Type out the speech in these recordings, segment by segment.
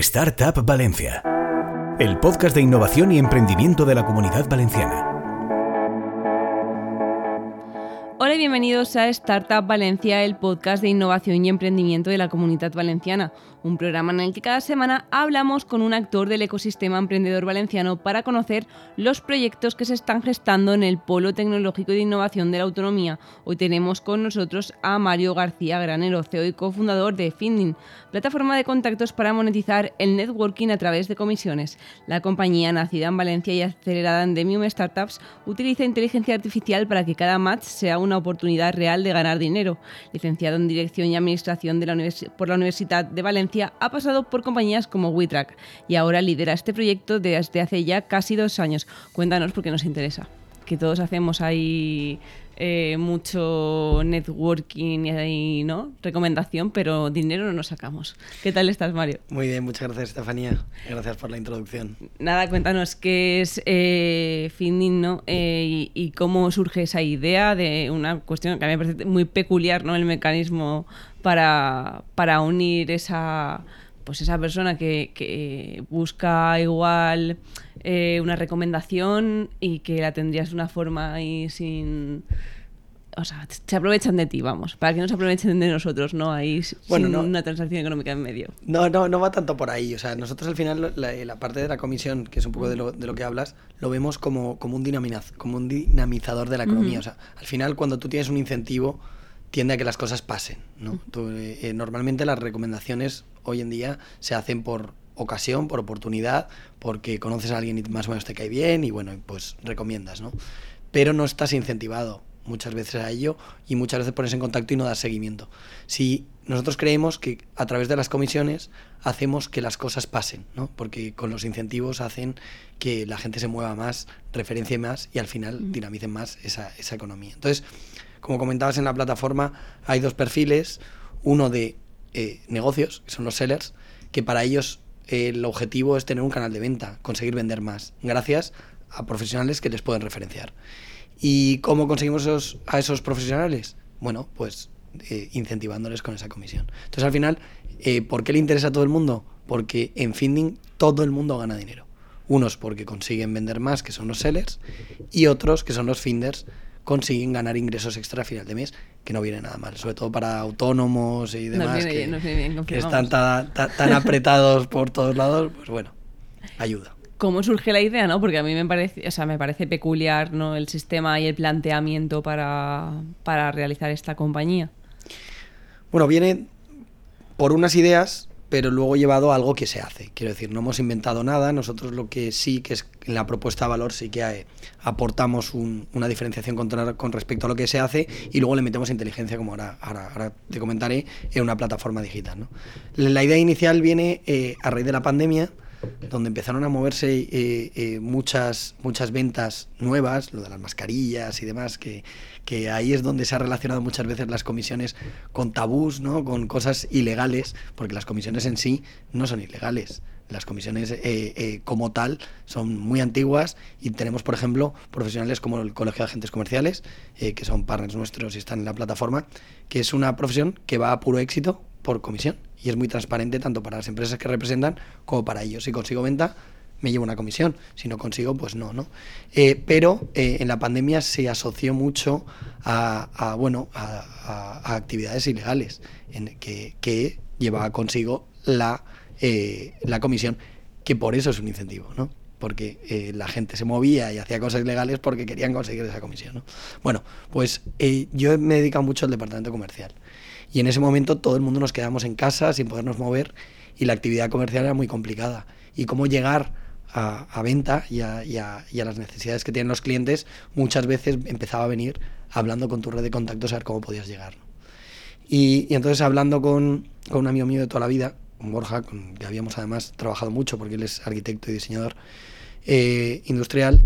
Startup Valencia, el podcast de innovación y emprendimiento de la comunidad valenciana. Hola y bienvenidos a Startup Valencia, el podcast de innovación y emprendimiento de la comunidad valenciana un programa en el que cada semana hablamos con un actor del ecosistema emprendedor valenciano para conocer los proyectos que se están gestando en el Polo Tecnológico de Innovación de la Autonomía. Hoy tenemos con nosotros a Mario García Granero, CEO y cofundador de Finding, plataforma de contactos para monetizar el networking a través de comisiones. La compañía, nacida en Valencia y acelerada en Demium Startups, utiliza inteligencia artificial para que cada match sea una oportunidad real de ganar dinero. Licenciado en Dirección y Administración por la Universidad de Valencia, ha pasado por compañías como WeTrack y ahora lidera este proyecto desde hace ya casi dos años. Cuéntanos porque nos interesa. Que todos hacemos ahí eh, mucho networking y ¿no? recomendación, pero dinero no nos sacamos. ¿Qué tal estás, Mario? Muy bien, muchas gracias, Estefanía. Gracias por la introducción. Nada, cuéntanos qué es eh, ¿no? Eh, y, cómo surge esa idea de una cuestión que a mí me parece muy peculiar, ¿no? El mecanismo para, para unir esa pues esa persona que, busca igual eh, una recomendación y que la tendrías de una forma ahí sin o sea, se aprovechan de ti, vamos, para que no se aprovechen de nosotros, ¿no? Ahí bueno, sin una transacción económica en medio. No, no, no va tanto por ahí. O sea, nosotros al final, la, parte de la comisión, que es un poco de lo, de lo que hablas, lo vemos como, como, un dinamizador, como un dinamizador de la economía. O sea, al final, cuando tú tienes un incentivo tiende a que las cosas pasen. ¿no? Eh, eh, normalmente las recomendaciones hoy en día se hacen por ocasión, por oportunidad, porque conoces a alguien y más o menos te cae bien y bueno, pues recomiendas, ¿no? Pero no estás incentivado muchas veces a ello y muchas veces pones en contacto y no das seguimiento. Si nosotros creemos que a través de las comisiones hacemos que las cosas pasen, ¿no? porque con los incentivos hacen que la gente se mueva más, referencie más y al final dinamicen más esa, esa economía. Entonces, como comentabas en la plataforma, hay dos perfiles, uno de eh, negocios, que son los sellers, que para ellos eh, el objetivo es tener un canal de venta, conseguir vender más, gracias a profesionales que les pueden referenciar. ¿Y cómo conseguimos a esos profesionales? Bueno, pues eh, incentivándoles con esa comisión. Entonces, al final, ¿por qué le interesa a todo el mundo? Porque en Finding todo el mundo gana dinero. Unos porque consiguen vender más, que son los sellers, y otros que son los finders, consiguen ganar ingresos extra a final de mes, que no viene nada mal, sobre todo para autónomos y demás que, están tan, apretados por todos lados, pues bueno, ayuda. ¿Cómo surge la idea, no? Porque a mí me parece, o sea, me parece peculiar, ¿no? El sistema y el planteamiento para, para realizar esta compañía. Bueno, viene por unas ideas pero luego llevado a algo que se hace. Quiero decir, no hemos inventado nada, nosotros lo que sí, que es en la propuesta de valor, sí que hay, aportamos una diferenciación con, respecto a lo que se hace y luego le metemos inteligencia, como ahora, ahora, te comentaré, en una plataforma digital. ¿no? La idea inicial viene eh, a raíz de la pandemia, donde empezaron a moverse eh, eh, muchas, muchas ventas nuevas, lo de las mascarillas y demás, que, que, ahí es donde se ha relacionado muchas veces las comisiones con tabús, ¿no? con cosas ilegales, porque las comisiones en sí no son ilegales. Las comisiones eh, como tal son muy antiguas y tenemos, por ejemplo, profesionales como el Colegio de Agentes Comerciales, que son partners nuestros y están en la plataforma, que es una profesión que va a puro éxito por comisión y es muy transparente tanto para las empresas que representan como para ellos. Si consigo venta, me llevo una comisión. Si no consigo, pues no, ¿no? Eh, pero eh, en la pandemia se asoció mucho a, bueno, a, actividades ilegales en que, que llevaba consigo la, eh, la comisión, que por eso es un incentivo, ¿no? porque la gente se movía y hacía cosas ilegales porque querían conseguir esa comisión. ¿no? Bueno, pues yo me he dedicado mucho al departamento comercial. Y en ese momento todo el mundo nos quedamos en casa sin podernos mover y la actividad comercial era muy complicada. Y cómo llegar a, venta y a, las necesidades que tienen los clientes, muchas veces empezaba a venir hablando con tu red de contactos a ver cómo podías llegar. Y, entonces hablando con, un amigo mío de toda la vida, con Borja, con que habíamos además trabajado mucho porque él es arquitecto y diseñador eh, industrial,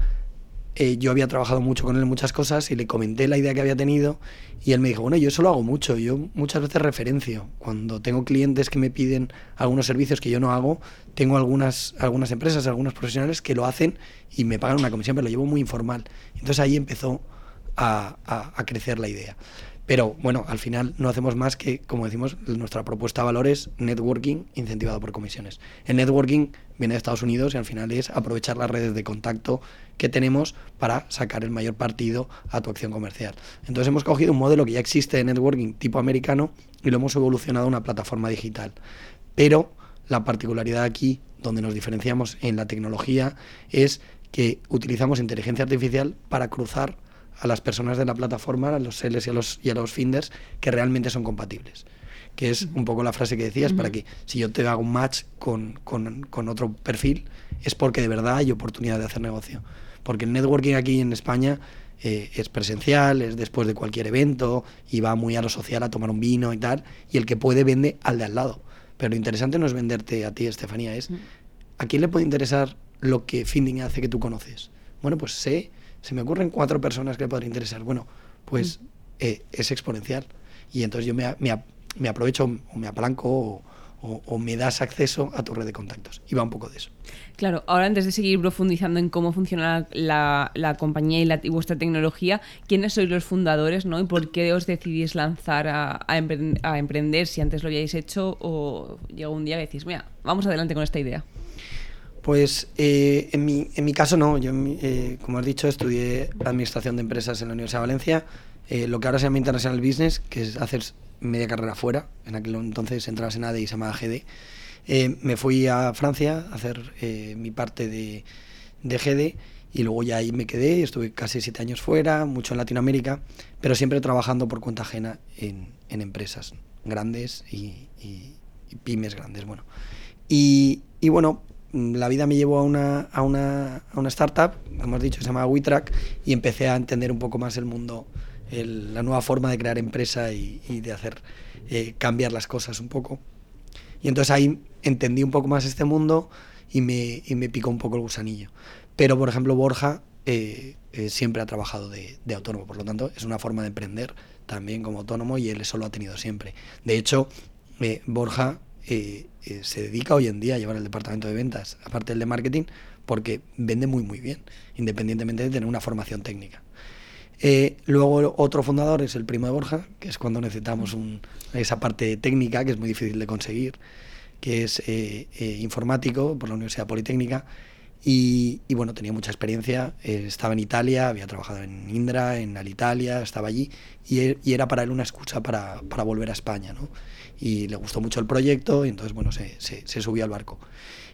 eh, yo había trabajado mucho con él en muchas cosas y le comenté la idea que había tenido y él me dijo, bueno, yo eso lo hago mucho, yo muchas veces referencio. Cuando tengo clientes que me piden algunos servicios que yo no hago, tengo algunas, algunas empresas, algunos profesionales que lo hacen y me pagan una comisión, pero lo llevo muy informal. Entonces ahí empezó a, a, crecer la idea. Pero bueno, al final no hacemos más que, como decimos, nuestra propuesta de valor es networking incentivado por comisiones. El networking viene de Estados Unidos y al final es aprovechar las redes de contacto que tenemos para sacar el mayor partido a tu acción comercial. Entonces hemos cogido un modelo que ya existe de networking tipo americano y lo hemos evolucionado a una plataforma digital. Pero la particularidad aquí, donde nos diferenciamos en la tecnología, es que utilizamos inteligencia artificial para cruzar a las personas de la plataforma, a los sellers y a los, y a los finders, que realmente son compatibles. Que es un poco la frase que decías, para que si yo te hago un match con, con, con, otro perfil, es porque de verdad hay oportunidad de hacer negocio. Porque el networking aquí en España eh, es presencial, es después de cualquier evento y va muy a lo social a tomar un vino y tal, y el que puede vende al de al lado. Pero lo interesante no es venderte a ti, Estefanía, es a quién le puede interesar lo que Finding hace que tú conoces. Bueno, pues sé se me ocurren cuatro personas que le podría interesar. Bueno, pues mm. eh, es exponencial. Y entonces yo me, me, aprovecho o me apalanco o, me das acceso a tu red de contactos. Y va un poco de eso. Claro, ahora antes de seguir profundizando en cómo funciona la, la compañía y, la, vuestra tecnología, ¿quiénes sois los fundadores ¿no? y por qué os decidís lanzar a, a, emprender, si antes lo habíais hecho o llegó un día y decís, mira, vamos adelante con esta idea? Pues eh, en, mi, en mi caso no. Yo, eh, como has dicho, estudié Administración de Empresas en la Universidad de Valencia. Eh, lo que ahora se llama International Business, que es hacer media carrera fuera. En aquel entonces entrabas en ADE y se llamaba GD. me fui a Francia a hacer mi parte de, de GD y luego ya ahí me quedé. Estuve casi siete años fuera, mucho en Latinoamérica, pero siempre trabajando por cuenta ajena en, en empresas grandes y, y, pymes grandes. Bueno. Y, bueno, la vida me llevó a una, a una, a una startup, como has dicho, se llama WeTrack, y empecé a entender un poco más el mundo, la nueva forma de crear empresa y, de hacer eh, cambiar las cosas un poco. Y entonces ahí entendí un poco más este mundo y me, y me picó un poco el gusanillo. Pero, por ejemplo, Borja eh, eh, siempre ha trabajado de, autónomo, por lo tanto, es una forma de emprender también como autónomo y él eso lo ha tenido siempre. De hecho, Borja eh, se dedica hoy en día a llevar el departamento de ventas, aparte del de marketing, porque vende muy muy bien, independientemente de tener una formación técnica. Eh, luego otro fundador es el primo de Borja, que es cuando necesitamos esa parte técnica que es muy difícil de conseguir, que es informático por la Universidad Politécnica. Y, bueno, tenía mucha experiencia, estaba en Italia, había trabajado en Indra, en Alitalia, estaba allí, y, y era para él una excusa para, para volver a España. ¿no? y le gustó mucho el proyecto y entonces, bueno, se, se, subió al barco.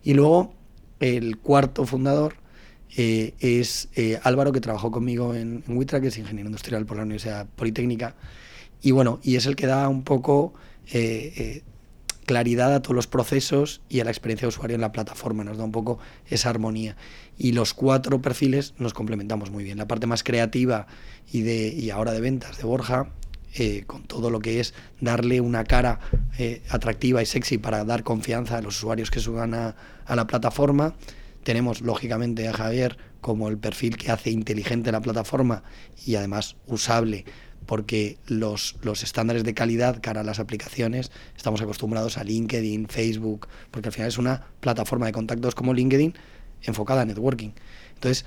Y luego el cuarto fundador eh, es eh, Álvaro, que trabajó conmigo en, en que es ingeniero industrial por la Universidad Politécnica, y bueno, y es el que da un poco eh, claridad a todos los procesos y a la experiencia de usuario en la plataforma, nos da un poco esa armonía. Y los cuatro perfiles nos complementamos muy bien. La parte más creativa y, de, y ahora de ventas de Borja, eh, con todo lo que es darle una cara eh, atractiva y sexy para dar confianza a los usuarios que suban a, la plataforma. Tenemos, lógicamente, a Javier como el perfil que hace inteligente la plataforma y además usable porque los, los, estándares de calidad cara a las aplicaciones estamos acostumbrados a LinkedIn, Facebook, porque al final es una plataforma de contactos como LinkedIn enfocada a networking. Entonces,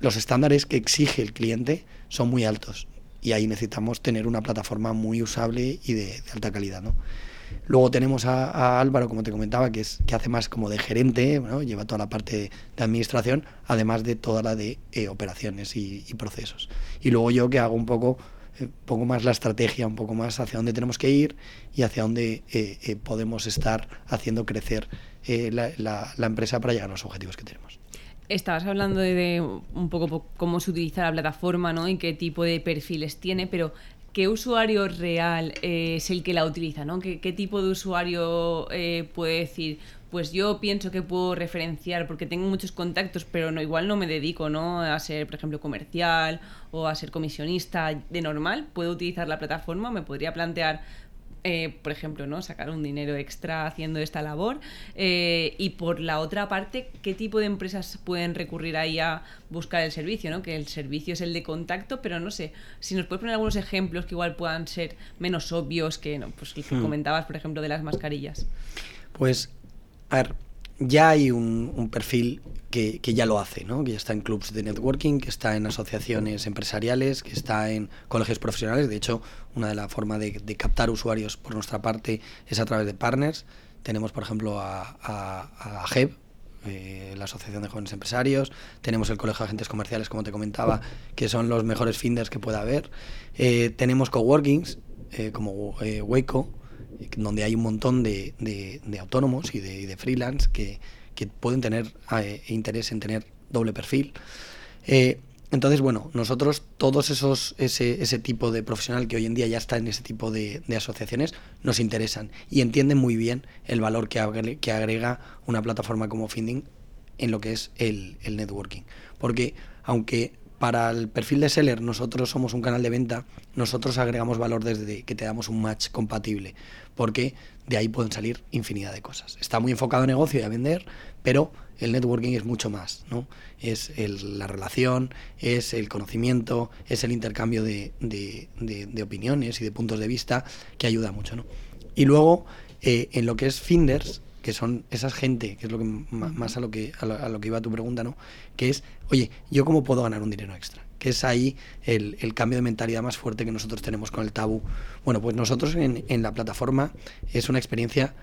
los estándares que exige el cliente son muy altos y ahí necesitamos tener una plataforma muy usable y de, alta calidad. ¿no? Luego tenemos a, Álvaro, como te comentaba, que, es, que hace más como de gerente, lleva toda la parte de administración, además de toda la de eh, operaciones y, procesos. Y luego yo que hago un poco, eh, poco más la estrategia, un poco más hacia dónde tenemos que ir y hacia dónde eh, podemos estar haciendo crecer la, la empresa para llegar a los objetivos que tenemos. Estabas hablando de, un poco cómo se utiliza la plataforma ¿no? y qué tipo de perfiles tiene, pero ¿qué usuario real eh, es el que la utiliza? ¿no? ¿Qué, tipo de usuario eh, puede decir? Pues yo pienso que puedo referenciar porque tengo muchos contactos, pero no igual no me dedico ¿no? a ser, por ejemplo, comercial o a ser comisionista de normal. Puedo utilizar la plataforma, me podría plantear eh, por ejemplo, ¿no? sacar un dinero extra haciendo esta labor. Eh, y por la otra parte, ¿qué tipo de empresas pueden recurrir ahí a buscar el servicio? ¿no? Que el servicio es el de contacto, pero no sé, si nos puedes poner algunos ejemplos que igual puedan ser menos obvios que, ¿no? pues, que hmm. comentabas, por ejemplo, de las mascarillas. Pues, a ver, ya hay un, perfil que, ya lo hace, ¿no? que ya está en clubs de networking, que está en asociaciones empresariales, que está en colegios profesionales. De hecho, una de las formas de, captar usuarios por nuestra parte es a través de partners. Tenemos, por ejemplo, a, a, HEB, eh, la Asociación de Jóvenes Empresarios, tenemos el Colegio de Agentes Comerciales, como te comentaba, que son los mejores finders que pueda haber. Eh, tenemos coworkings, eh, como Waco, donde hay un montón de, autónomos y de, freelance que, pueden tener eh, interés en tener doble perfil. Eh, entonces, bueno, nosotros todos esos, ese, ese, tipo de profesional que hoy en día ya está en ese tipo de, asociaciones nos interesan y entienden muy bien el valor que, que agrega una plataforma como Finding en lo que es el networking. Porque aunque para el perfil de seller nosotros somos un canal de venta, nosotros agregamos valor desde que te damos un match compatible, porque de ahí pueden salir infinidad de cosas. Está muy enfocado a negocio y a vender, pero el networking es mucho más, ¿no? Es la relación, es el conocimiento, es el intercambio de, opiniones y de puntos de vista que ayuda mucho, ¿no? Y luego, eh, en lo que es Finders, que son esas gente, que es lo que más a lo que, a lo, que iba tu pregunta, ¿no? Que es, oye, ¿yo cómo puedo ganar un dinero extra? Que es ahí el, cambio de mentalidad más fuerte que nosotros tenemos con el tabú. Bueno, pues nosotros en, en la plataforma es una experiencia,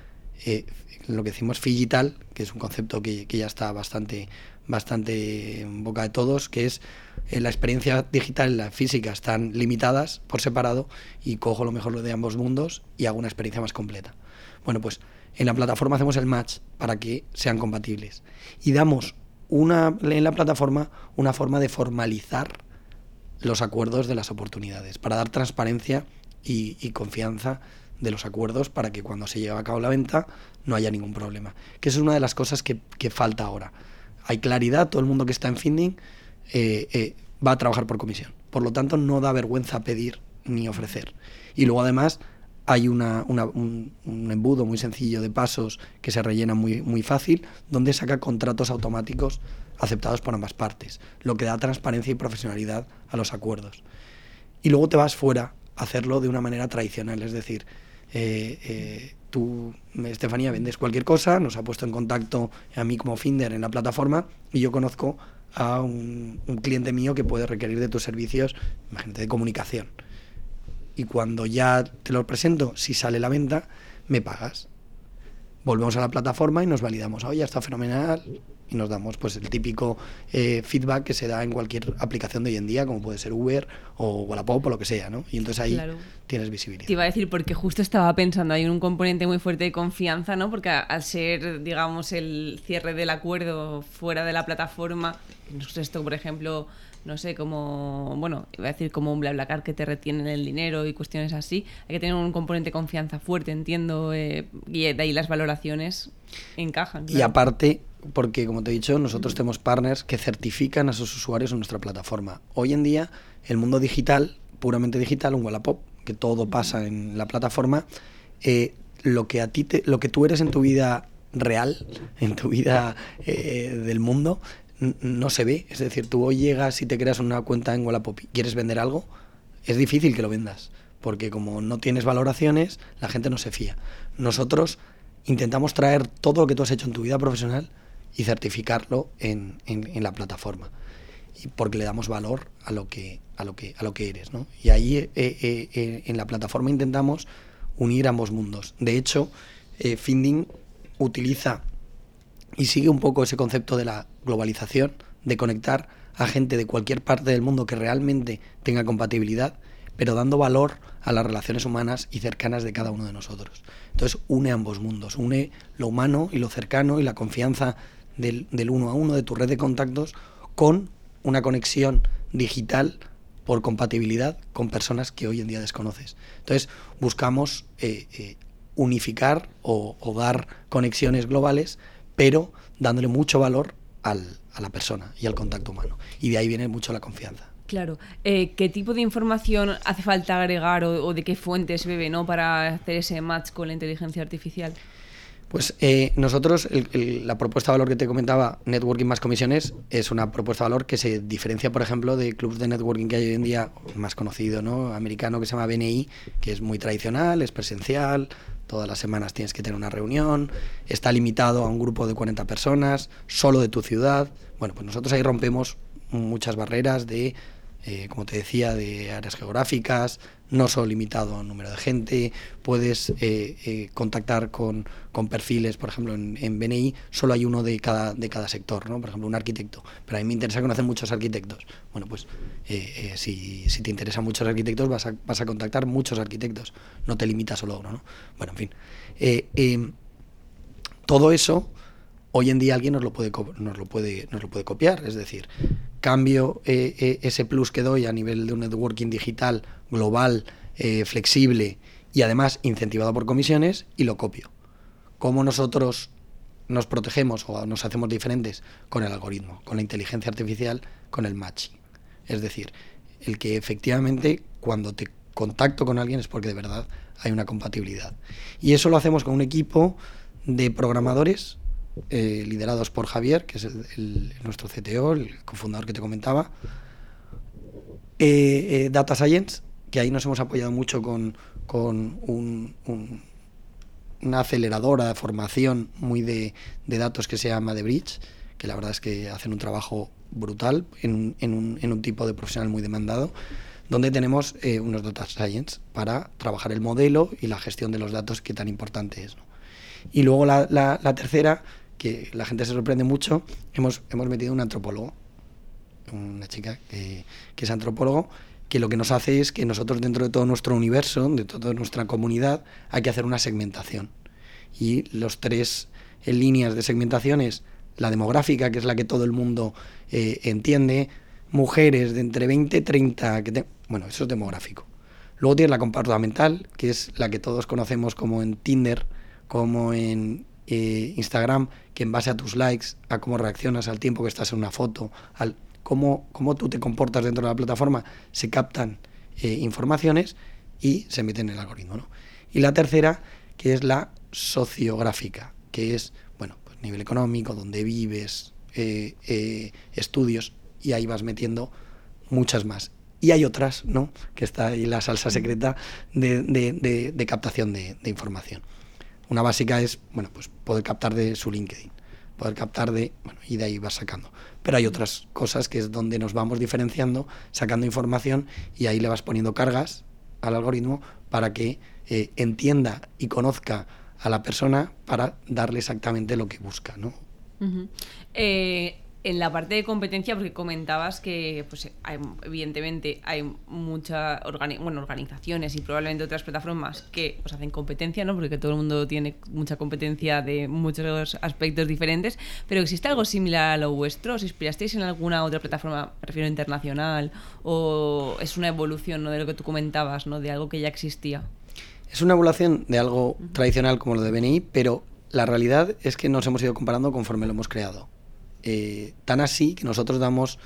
eh, lo que decimos digital, que es un concepto que, ya está bastante, bastante en boca de todos, que es eh, la experiencia digital y la física están limitadas por separado y cojo lo mejor de ambos mundos y hago una experiencia más completa. Bueno, pues en la plataforma hacemos el match para que sean compatibles. Y damos una, en la plataforma una forma de formalizar los acuerdos de las oportunidades, para dar transparencia y, confianza de los acuerdos para que cuando se lleve a cabo la venta no haya ningún problema. Que eso es una de las cosas que, falta ahora. Hay claridad, todo el mundo que está en Finding eh, eh, va a trabajar por comisión. Por lo tanto, no da vergüenza pedir ni ofrecer. Y luego además hay una, un, embudo muy sencillo de pasos que se rellena muy, muy fácil, donde saca contratos automáticos aceptados por ambas partes, lo que da transparencia y profesionalidad a los acuerdos. Y luego te vas fuera a hacerlo de una manera tradicional, es decir, eh, eh, tú, Estefanía, vendes cualquier cosa, nos ha puesto en contacto a mí como Finder en la plataforma y yo conozco a un, un cliente mío que puede requerir de tus servicios, imagínate, de comunicación y cuando ya te lo presento, si sale la venta, me pagas. Volvemos a la plataforma y nos validamos. Oye, está fenomenal. Y nos damos pues el típico eh, feedback que se da en cualquier aplicación de hoy en día, como puede ser Uber o Wallapop o lo que sea, ¿no? Y entonces ahí tienes visibilidad. Te iba a decir, porque justo estaba pensando, hay un componente muy fuerte de confianza, ¿no? Porque al ser, digamos, el cierre del acuerdo fuera de la plataforma, esto, por ejemplo, no sé, como, bueno, iba a decir como un BlaBlaCar que te retienen el dinero y cuestiones así. Hay que tener un componente de confianza fuerte, entiendo, eh, y de ahí las valoraciones encajan. Y aparte, porque como te he dicho, nosotros tenemos partners que certifican a sus usuarios en nuestra plataforma. Hoy en día, el mundo digital, puramente digital, un Wallapop, que todo pasa en la plataforma, eh, lo que a ti te, lo que tú eres en tu vida real, en tu vida eh, del mundo, no se ve. Es decir, tú hoy llegas y te creas una cuenta en Wallapop y quieres vender algo, es difícil que lo vendas, porque como no tienes valoraciones, la gente no se fía. Nosotros intentamos traer todo lo que tú has hecho en tu vida profesional y certificarlo en, la plataforma. Y porque le damos valor a lo que, a lo que, a lo que eres. ¿no? Y ahí eh, eh, eh, en la plataforma intentamos unir ambos mundos. De hecho, Finding utiliza y sigue un poco ese concepto de la globalización, de conectar a gente de cualquier parte del mundo que realmente tenga compatibilidad, pero dando valor a las relaciones humanas y cercanas de cada uno de nosotros. Entonces une ambos mundos, une lo humano y lo cercano y la confianza del, uno a uno de tu red de contactos con una conexión digital por compatibilidad con personas que hoy en día desconoces. Entonces buscamos eh, eh, unificar o dar conexiones globales pero dándole mucho valor al, a la persona y al contacto humano. Y de ahí viene mucho la confianza. Claro. Eh, ¿Qué tipo de información hace falta agregar o, de qué fuentes bebe ¿no? para hacer ese match con la inteligencia artificial? Pues eh, nosotros, la propuesta de valor que te comentaba, networking más comisiones, es una propuesta de valor que se diferencia, por ejemplo, de clubs de networking que hay hoy en día, más conocido, ¿no? Americano, que se llama BNI, que es muy tradicional, es presencial, todas las semanas tienes que tener una reunión, está limitado a un grupo de 40 personas, solo de tu ciudad. Bueno, pues nosotros ahí rompemos muchas barreras de eh, como te decía, de áreas geográficas, no solo limitado a número de gente, puedes eh, eh, contactar con, perfiles, por ejemplo, en, BNI solo hay uno de cada, de cada sector, ¿no? por ejemplo, un arquitecto, pero a mí me interesa conocer muchos arquitectos. Bueno, pues si, si, te interesan muchos arquitectos, vas a, vas a contactar muchos arquitectos, no te limitas solo a uno. ¿no? Bueno, en fin. Todo eso hoy en día alguien nos lo puede, nos lo puede, nos lo puede copiar. Es decir, cambio eh, eh, ese plus que doy a nivel de un networking digital global, eh, flexible y además incentivado por comisiones y lo copio. ¿Cómo nosotros nos protegemos o nos hacemos diferentes con el algoritmo, con la inteligencia artificial, con el matching? Es decir, el que efectivamente cuando te contacto con alguien es porque de verdad hay una compatibilidad. Y eso lo hacemos con un equipo de programadores eh, liderados por Javier, que es el, nuestro CTO, el cofundador que te comentaba. Eh, eh, Data Science, que ahí nos hemos apoyado mucho con, una aceleradora de formación muy de, datos que se llama The Bridge, que la verdad es que hacen un trabajo brutal en, un, tipo de profesional muy demandado, donde tenemos unos Data Science para trabajar el modelo y la gestión de los datos que tan importante es. Y luego la tercera que la gente se sorprende mucho, hemos, hemos metido un antropólogo, una chica que, es antropólogo, que lo que nos hace es que nosotros dentro de todo nuestro universo, de toda nuestra comunidad, hay que hacer una segmentación. Y los tres líneas de segmentación es la demográfica, que es la que todo el mundo eh, entiende, mujeres de entre 20 y 30, que bueno, eso es demográfico. Luego tienes la comportamental, que es la que todos conocemos como en Tinder, como en eh, Instagram, que en base a tus likes, a cómo reaccionas, al tiempo que estás en una foto, al cómo, cómo tú te comportas dentro de la plataforma, se captan eh, informaciones y se meten en el algoritmo. ¿no? Y la tercera, que es la sociográfica, que es bueno, pues nivel económico, donde vives, eh, estudios, y ahí vas metiendo muchas más. Y hay otras, ¿no? Que está ahí la salsa secreta de, de captación de información. Una básica es, bueno, pues poder captar de su LinkedIn, poder captar de, bueno, y de ahí vas sacando. Pero hay otras cosas que es donde nos vamos diferenciando, sacando información y ahí le vas poniendo cargas al algoritmo para que eh, entienda y conozca a la persona para darle exactamente lo que busca, ¿no? En la parte de competencia, porque comentabas que, pues, evidentemente, hay muchas bueno, organizaciones y probablemente otras plataformas que pues, hacen competencia, ¿no? Porque todo el mundo tiene mucha competencia de muchos aspectos diferentes. Pero ¿existe algo similar a lo vuestro? ¿Os inspirasteis en alguna otra plataforma, prefiero internacional? ¿O es una evolución ¿no? de lo que tú comentabas, ¿no? De algo que ya existía? Es una evolución de algo tradicional como lo de BNI, pero la realidad es que nos hemos ido comparando conforme lo hemos creado. Eh, tan así que nosotros damos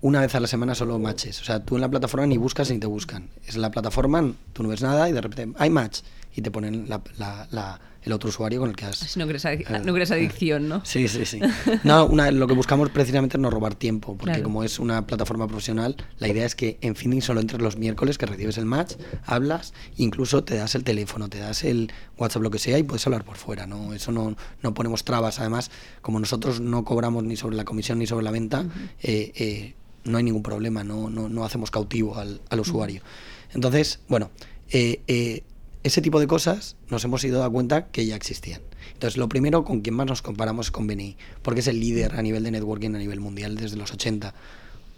una vez a la semana solo matches. O sea, tú en la plataforma ni buscas ni te buscan. Es la plataforma, tú no ves nada y de repente hay match y te ponen la, el otro usuario con el que has... Si no crees, eh, no crees adicción, ¿no? Sí, sí, sí. No, lo que buscamos precisamente es no robar tiempo, porque como es una plataforma profesional, la idea es que en Finding solo entres los miércoles, que recibes el match, hablas, incluso te das el teléfono, te das el WhatsApp, lo que sea, y puedes hablar por fuera, ¿no? Eso no, no ponemos trabas. Además, como nosotros no cobramos ni sobre la comisión ni sobre la venta, eh, eh, no hay ningún problema, no, no, no hacemos cautivo al, al usuario. Entonces, bueno, eh, ese tipo de cosas nos hemos ido a cuenta que ya existían. Entonces, lo primero con quien más nos comparamos es con BNI, porque es el líder a nivel de networking a nivel mundial desde los 80.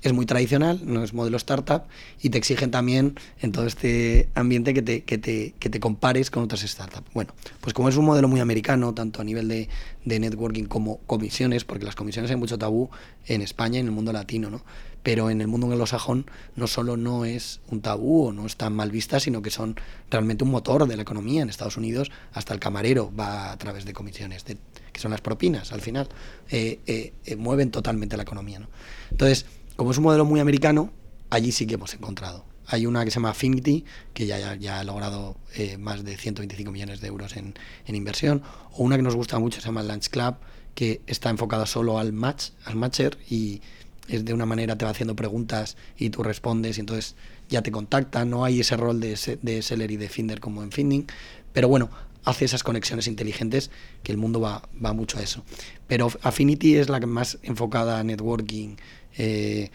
Es muy tradicional, no es modelo startup y te exigen también en todo este ambiente que te, que te, que te compares con otras startups. Bueno, pues como es un modelo muy americano, tanto a nivel de, networking como comisiones, porque las comisiones hay mucho tabú en España y en el mundo latino, ¿no? pero en el mundo anglosajón no solo no es un tabú o no están mal vistas, sino que son realmente un motor de la economía. En Estados Unidos hasta el camarero va a través de comisiones, que son las propinas al final, eh, eh, eh, mueven totalmente la economía. ¿no? Entonces, como es un modelo muy americano, allí sí que hemos encontrado. Hay una que se llama Affinity, que ya, ya, ha logrado más de 125 millones de euros en, en, inversión, o una que nos gusta mucho, se llama Lunch Club, que está enfocada solo al match, al matcher, y es de una manera, te va haciendo preguntas y tú respondes y entonces ya te contacta, no hay ese rol de, de seller y de finder como en Finding, pero bueno, hace esas conexiones inteligentes que el mundo va, va mucho a eso. Pero Affinity es la que más enfocada a networking, eh,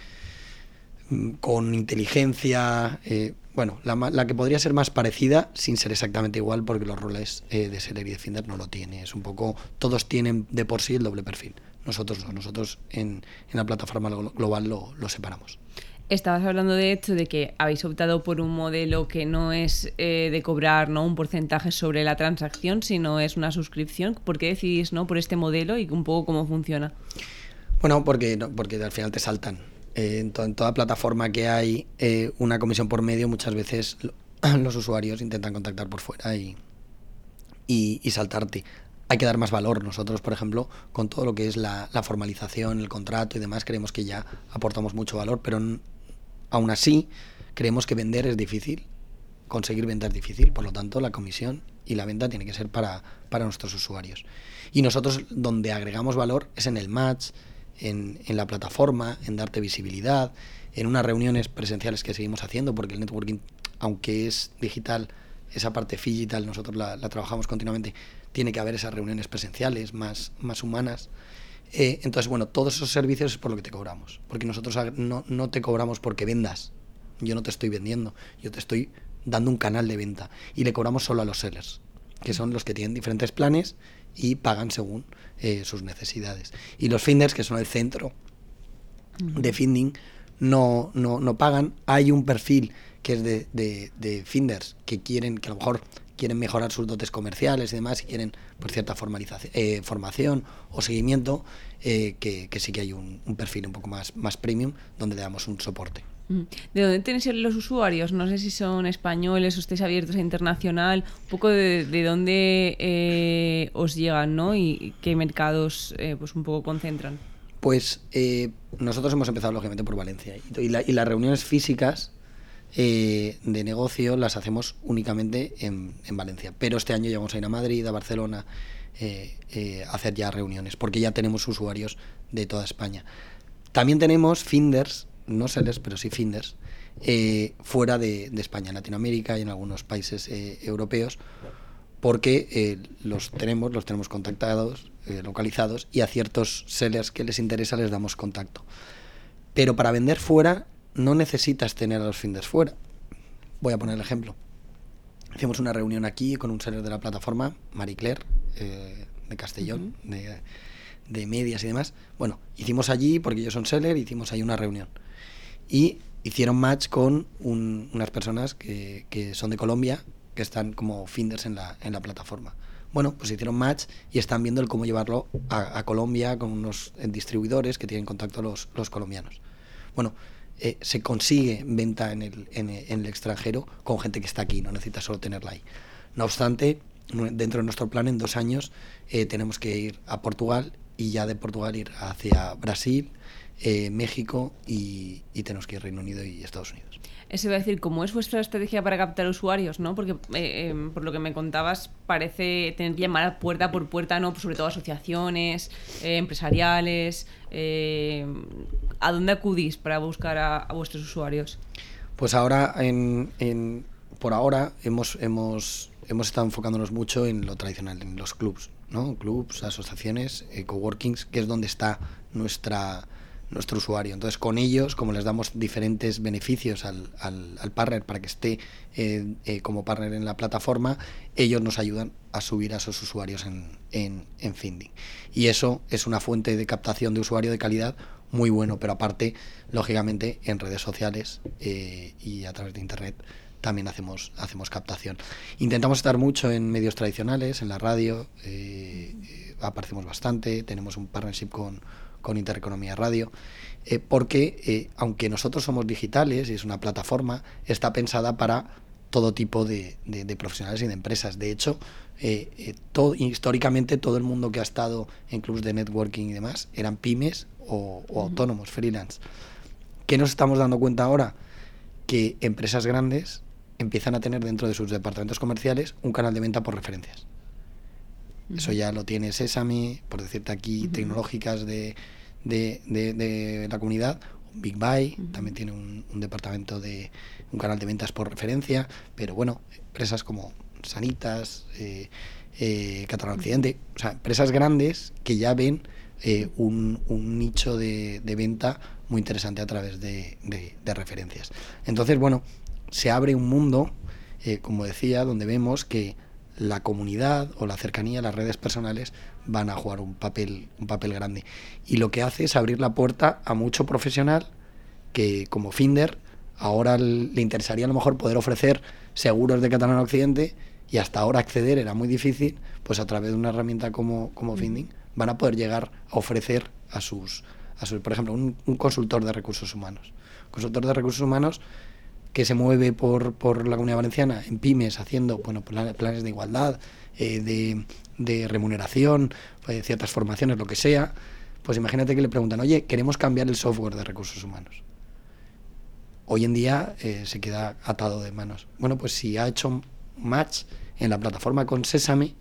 con inteligencia, eh, bueno, la, que podría ser más parecida sin ser exactamente igual porque los roles eh, de Seller y de Finder no lo tiene. Es un poco, todos tienen de por sí el doble perfil. Nosotros no, nosotros en, la plataforma global lo, lo separamos. Estabas hablando de hecho de que habéis optado por un modelo que no es eh, de cobrar ¿no? un porcentaje sobre la transacción, sino es una suscripción. ¿Por qué decidís ¿no? por este modelo y un poco cómo funciona? Bueno, porque, porque al final te saltan. Eh, en, to en, toda plataforma que hay eh, una comisión por medio, muchas veces los usuarios intentan contactar por fuera y, y, saltarte hay que dar más valor. Nosotros, por ejemplo, con todo lo que es la, la, formalización, el contrato y demás, creemos que ya aportamos mucho valor, pero Aún así, creemos que vender es difícil, conseguir venta es difícil, por lo tanto la comisión y la venta tiene que ser para, para nuestros usuarios. Y nosotros donde agregamos valor es en el match, en, la plataforma, en darte visibilidad, en unas reuniones presenciales que seguimos haciendo, porque el networking, aunque es digital, esa parte digital nosotros la, la, trabajamos continuamente, tiene que haber esas reuniones presenciales más, más humanas. Eh, entonces, bueno, todos esos servicios es por lo que te cobramos. Porque nosotros no, no, te cobramos porque vendas. Yo no te estoy vendiendo. Yo te estoy dando un canal de venta. Y le cobramos solo a los sellers, que son los que tienen diferentes planes y pagan según eh, sus necesidades. Y los finders, que son el centro de finding, no, no, no pagan. Hay un perfil que es de, de, de finders que quieren, que a lo mejor quieren mejorar sus dotes comerciales y demás y quieren pues, cierta formalización, eh, formación o seguimiento, eh, que, que, sí que hay un, un, perfil un poco más, más premium donde le damos un soporte. Mm. ¿De dónde tenéis los usuarios? No sé si son españoles o estáis abiertos a internacional, un poco de, de dónde eh, os llegan ¿no? y qué mercados eh, pues un poco concentran. Pues eh, nosotros hemos empezado lógicamente por Valencia y, la, y las reuniones físicas de negocio las hacemos únicamente en, en, Valencia. Pero este año ya vamos a ir a Madrid, a Barcelona, a hacer ya reuniones, porque ya tenemos usuarios de toda España. También tenemos Finders, no sellers, pero sí Finders, eh, fuera de, de, España, en Latinoamérica y en algunos países eh, europeos, porque eh, los tenemos, los tenemos contactados, localizados, y a ciertos sellers que les interesa les damos contacto. Pero para vender fuera no necesitas tener a los finders fuera. Voy a poner el ejemplo. Hicimos una reunión aquí con un seller de la plataforma, Marie Claire, eh, de Castellón, uh -huh. de, de, medias y demás. Bueno, hicimos allí, porque ellos son seller, hicimos ahí una reunión. Y hicieron match con un, unas personas que, que, son de Colombia, que están como finders en la, en la plataforma. Bueno, pues hicieron match y están viendo el cómo llevarlo a, a Colombia con unos distribuidores que tienen contacto los, los colombianos. Bueno, eh, se consigue venta en el, en, en el, extranjero con gente que está aquí, no necesita solo tenerla ahí. No obstante, dentro de nuestro plan, en dos años, eh, tenemos que ir a Portugal y ya de Portugal ir hacia Brasil, eh, México y, y, tenemos que ir Reino Unido y Estados Unidos. Eso iba a decir, ¿cómo es vuestra estrategia para captar usuarios? ¿no? Porque eh, eh, por lo que me contabas, parece tener que llamar puerta por puerta, ¿no? sobre todo asociaciones, eh, empresariales. ¿A dónde acudís para buscar a, a vuestros usuarios? Pues ahora, en, en, por ahora, hemos, hemos, hemos estado enfocándonos mucho en lo tradicional, en los clubs, ¿no? Clubs, asociaciones, coworkings, que es donde está nuestra nuestro usuario. Entonces, con ellos, como les damos diferentes beneficios al, al, partner para que esté eh, eh, como partner en la plataforma, ellos nos ayudan a subir a esos usuarios en, en, Finding. Y eso es una fuente de captación de usuario de calidad muy bueno, pero aparte, lógicamente, en redes sociales eh, y a través de Internet también hacemos, hacemos captación. Intentamos estar mucho en medios tradicionales, en la radio, eh, aparecemos bastante, tenemos un partnership con con Intereconomía Radio, eh, porque eh, aunque nosotros somos digitales y es una plataforma, está pensada para todo tipo de, de, de profesionales y de empresas. De hecho, eh, todo, históricamente todo el mundo que ha estado en clubs de networking y demás eran pymes o, o autónomos, freelance. ¿Qué nos estamos dando cuenta ahora? Que empresas grandes empiezan a tener dentro de sus departamentos comerciales un canal de venta por referencias. Eso ya lo tiene Sesame, por decirte aquí, uh -huh. tecnológicas de, de, de, de, la comunidad. Big Buy uh -huh. también tiene un, un, departamento de un canal de ventas por referencia, pero bueno, empresas como Sanitas, eh, eh, Catalán Occidente. O sea, empresas grandes que ya ven eh, un, nicho de, venta muy interesante a través de, referencias. Entonces, bueno, se abre un mundo, eh, como decía, donde vemos que la comunidad o la cercanía, las redes personales van a jugar un papel, un papel grande. Y lo que hace es abrir la puerta a mucho profesional que como Finder ahora le interesaría a lo mejor poder ofrecer seguros de Catalán Occidente y hasta ahora acceder era muy difícil, pues a través de una herramienta como, como Finding van a poder llegar a ofrecer a sus, a sus por ejemplo, un, consultor de recursos humanos. consultor de recursos humanos que se mueve por, por la Comunidad Valenciana en pymes haciendo bueno, planes de igualdad, eh, de, de, remuneración, eh, ciertas formaciones, lo que sea, pues imagínate que le preguntan, oye, queremos cambiar el software de recursos humanos hoy en día eh, se queda atado de manos. Bueno, pues si ha hecho match en la plataforma con Sésame,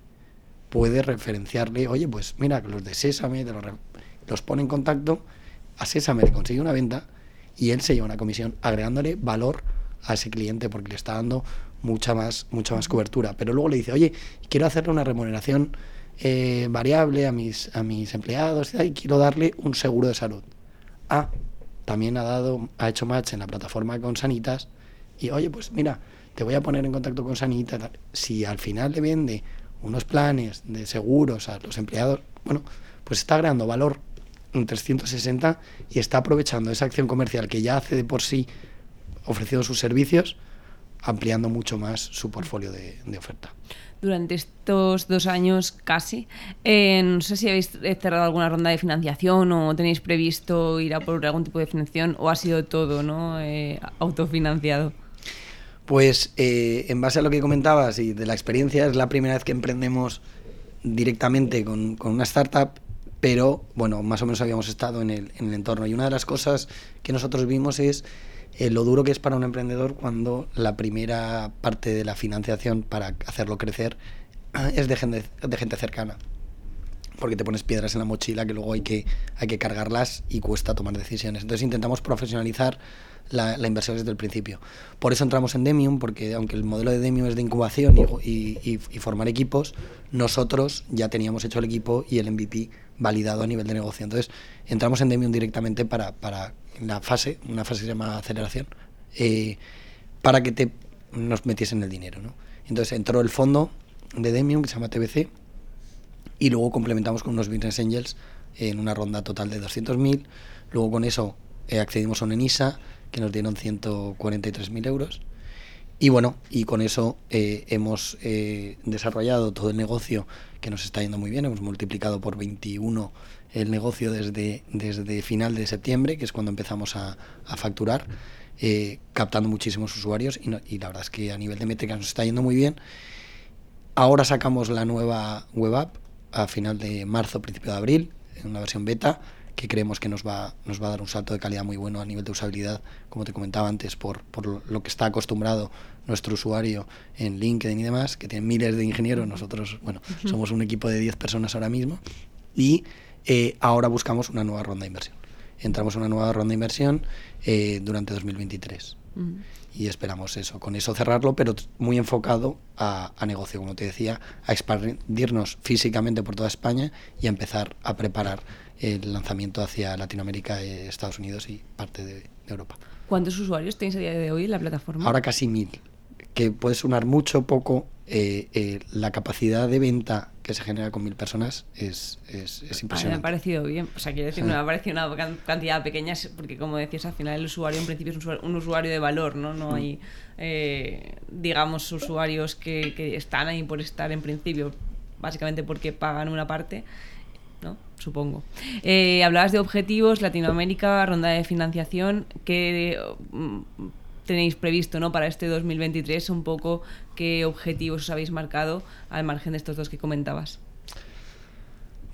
puede referenciarle, oye, pues mira, los de Sésame los, los pone en contacto, a Sésame le consigue una venta y él se lleva una comisión agregándole valor a ese cliente porque le está dando mucha más, mucha más cobertura. Pero luego le dice, oye, quiero hacerle una remuneración eh, variable a mis, a mis empleados y quiero darle un seguro de salud. Ah, también ha dado, ha hecho match en la plataforma con Sanitas y oye, pues mira, te voy a poner en contacto con Sanitas. Si al final le vende unos planes de seguros a los empleados, bueno, pues está creando valor en 360 y está aprovechando esa acción comercial que ya hace de por sí ofreciendo sus servicios, ampliando mucho más su portfolio de, de oferta durante estos dos años casi. Eh, no sé si habéis cerrado alguna ronda de financiación o tenéis previsto ir a por algún tipo de financiación o ha sido todo ¿no? Eh, autofinanciado. Pues eh, en base a lo que comentabas y de la experiencia, es la primera vez que emprendemos directamente con, una startup, pero bueno, más o menos habíamos estado en el, en el entorno. Y una de las cosas que nosotros vimos es eh, lo duro que es para un emprendedor cuando la primera parte de la financiación para hacerlo crecer es de gente, de gente cercana. Porque te pones piedras en la mochila que luego hay que, hay que cargarlas y cuesta tomar decisiones. Entonces intentamos profesionalizar la, inversión desde el principio. Por eso entramos en Demium, porque aunque el modelo de Demium es de incubación y, formar equipos, nosotros ya teníamos hecho el equipo y el MVP validado a nivel de negocio. Entonces entramos en Demium directamente para, para la fase, una fase que se llama aceleración, eh, para que te nos metiesen el dinero. ¿no? Entonces entró el fondo de Demium, que se llama TBC, y luego complementamos con unos Business Angels en una ronda total de 200.000. Luego con eso eh, accedimos a un ENISA, que nos dieron 143.000 euros. Y bueno, y con eso eh, hemos desarrollado todo el negocio que nos está yendo muy bien. Hemos multiplicado por 21 el negocio desde, desde final de septiembre, que es cuando empezamos a, facturar, eh, captando muchísimos usuarios y, y, la verdad es que a nivel de métricas nos está yendo muy bien. Ahora sacamos la nueva web app a final de marzo, principio de abril, en una versión beta que creemos que nos va, nos va a dar un salto de calidad muy bueno a nivel de usabilidad, como te comentaba antes, por, por lo que está acostumbrado nuestro usuario en LinkedIn y demás, que tiene miles de ingenieros, nosotros, bueno, somos un equipo de 10 personas ahora mismo, y eh, ahora buscamos una nueva ronda de inversión. Entramos en una nueva ronda de inversión eh, durante 2023. Y esperamos eso, con eso cerrarlo, pero muy enfocado a, negocio, como te decía, a expandirnos físicamente por toda España y a empezar a preparar el lanzamiento hacia Latinoamérica, eh, Estados Unidos y parte de, Europa. ¿Cuántos usuarios tenéis a día de hoy en la plataforma? Ahora casi mil, que puede sonar mucho poco. la capacidad de venta que se genera con mil personas es, es, impresionante. me ha parecido bien, o sea, quiero decir, me ha parecido una cantidad pequeña, porque como decías, al final el usuario en principio es un usuario, de valor, ¿no? No hay, eh, digamos, usuarios que, que están ahí por estar en principio, básicamente porque pagan una parte. ¿no? Supongo. Eh, hablabas de objetivos, Latinoamérica, ronda de financiación. ¿Qué mm, tenéis previsto ¿no? para este 2023? Un poco qué objetivos os habéis marcado al margen de estos dos que comentabas.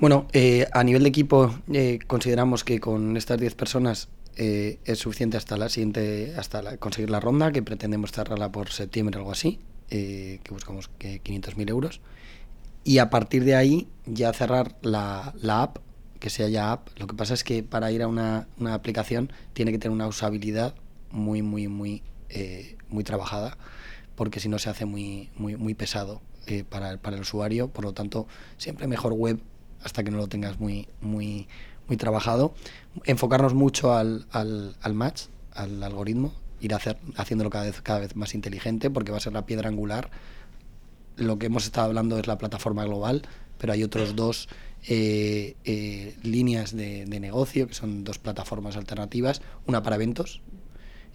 Bueno, eh, a nivel de equipo eh, consideramos que con estas 10 personas eh, es suficiente hasta la siguiente, hasta conseguir la ronda, que pretendemos cerrarla por septiembre o algo así, que buscamos que 500.000 euros. Y a partir de ahí ya cerrar la, la, app, que sea ya app. Lo que pasa es que para ir a una, una aplicación tiene que tener una usabilidad muy, muy, muy, eh, muy trabajada, porque si no se hace muy, muy, muy pesado eh, para, para, el usuario, por lo tanto, siempre mejor web hasta que no lo tengas muy, muy, muy trabajado. Enfocarnos mucho al, al, al match, al algoritmo, ir hacer, haciéndolo cada vez, cada vez más inteligente, porque va a ser la piedra angular. Lo que hemos estado hablando es la plataforma global, pero hay otros dos eh, líneas de, de, negocio, que son dos plataformas alternativas, una para eventos,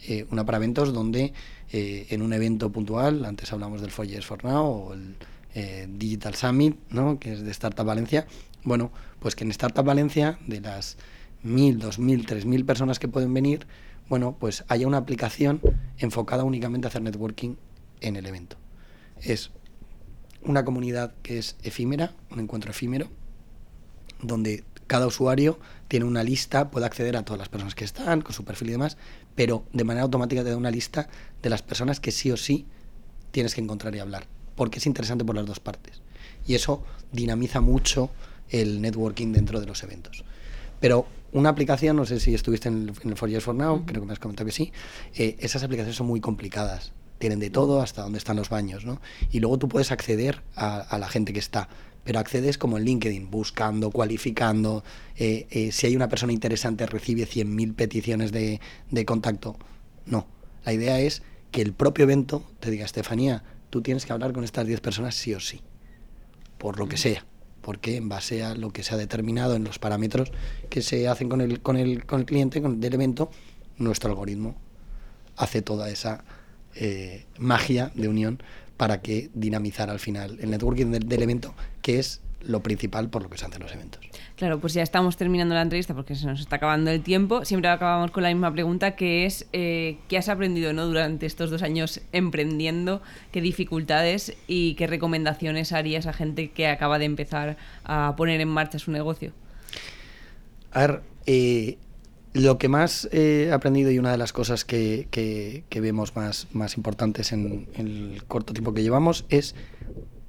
eh, una para eventos donde eh, en un evento puntual, antes hablamos del Foyers for Now o el eh, Digital Summit, ¿no? que es de Startup Valencia, bueno, pues que en Startup Valencia, de las mil, dos mil, tres mil personas que pueden venir, bueno, pues haya una aplicación enfocada únicamente a hacer networking en el evento. Es una comunidad que es efímera, un encuentro efímero, donde cada usuario tiene una lista, puede acceder a todas las personas que están, con su perfil y demás, pero de manera automática te da una lista de las personas que sí o sí tienes que encontrar y hablar, porque es interesante por las dos partes. Y eso dinamiza mucho el networking dentro de los eventos. Pero una aplicación, no sé si estuviste en el, en el For Years For Now, uh -huh. creo que me has comentado que sí, eh, esas aplicaciones son muy complicadas. Tienen de todo hasta dónde están los baños, ¿no? Y luego tú puedes acceder a, a la gente que está pero accedes como en LinkedIn, buscando, cualificando. Eh, eh, si hay una persona interesante, recibe 100.000 peticiones de, de, contacto. No. La idea es que el propio evento te diga, Estefanía, tú tienes que hablar con estas 10 personas sí o sí, por lo que sea. Porque en base a lo que se ha determinado en los parámetros que se hacen con el, con el, con el cliente con, del evento, nuestro algoritmo hace toda esa eh, magia de unión para que dinamizar al final el networking del, del, evento, que es lo principal por lo que se hacen los eventos. Claro, pues ya estamos terminando la entrevista porque se nos está acabando el tiempo. Siempre acabamos con la misma pregunta que es eh, ¿qué has aprendido ¿no? durante estos dos años emprendiendo? ¿Qué dificultades y qué recomendaciones harías a gente que acaba de empezar a poner en marcha su negocio? A ver, eh, lo que más he aprendido y una de las cosas que, que, que vemos más, más importantes en, en, el corto tiempo que llevamos es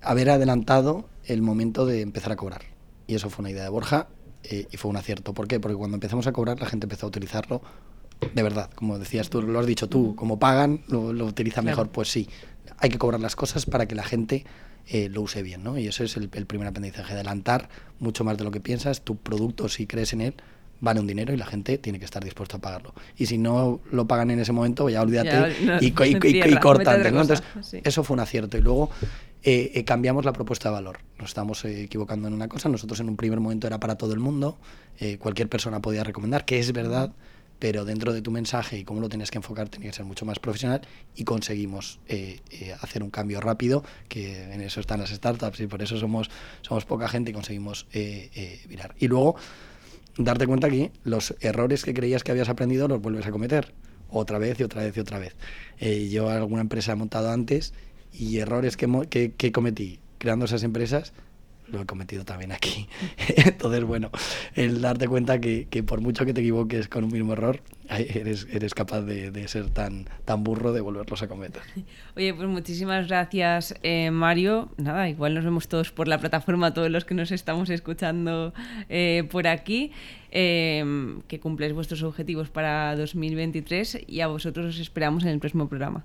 haber adelantado el momento de empezar a cobrar. Y eso fue una idea de Borja eh, y fue un acierto. ¿Por qué? Porque cuando empezamos a cobrar la gente empezó a utilizarlo de verdad. Como decías tú, lo has dicho tú, como pagan, lo, lo utiliza mejor. Pues sí, hay que cobrar las cosas para que la gente eh, lo use bien. ¿no? Y eso es el, el primer aprendizaje, adelantar mucho más de lo que piensas. Tu producto, si crees en él, vale un dinero y la gente tiene que estar dispuesta a pagarlo. Y si no lo pagan en ese momento, ya olvídate ya, no, y, y, y, y, corta antes. ¿no? Entonces, sí. eso fue un acierto. Y luego eh, eh, cambiamos la propuesta de valor. Nos estamos eh, equivocando en una cosa. Nosotros en un primer momento era para todo el mundo. Eh, cualquier persona podía recomendar, que es verdad, pero dentro de tu mensaje y cómo lo tenías que enfocar tenía que ser mucho más profesional y conseguimos hacer un cambio rápido, que en eso están las startups y por eso somos, somos poca gente y conseguimos virar. Y luego darte cuenta que los errores que creías que habías aprendido los vuelves a cometer otra vez y otra vez y otra vez. Eh, yo alguna empresa he montado antes y errores que, que, que cometí creando esas empresas lo he cometido también aquí. Entonces, bueno, el darte cuenta que, que, por mucho que te equivoques con un mismo error, eres, eres capaz de, ser tan, tan burro de volverlos a cometer. Oye, pues muchísimas gracias, eh, Mario. Nada, igual nos vemos todos por la plataforma, todos los que nos estamos escuchando eh, por aquí. Eh, que cumpláis vuestros objetivos para 2023 y a vosotros os esperamos en el próximo programa.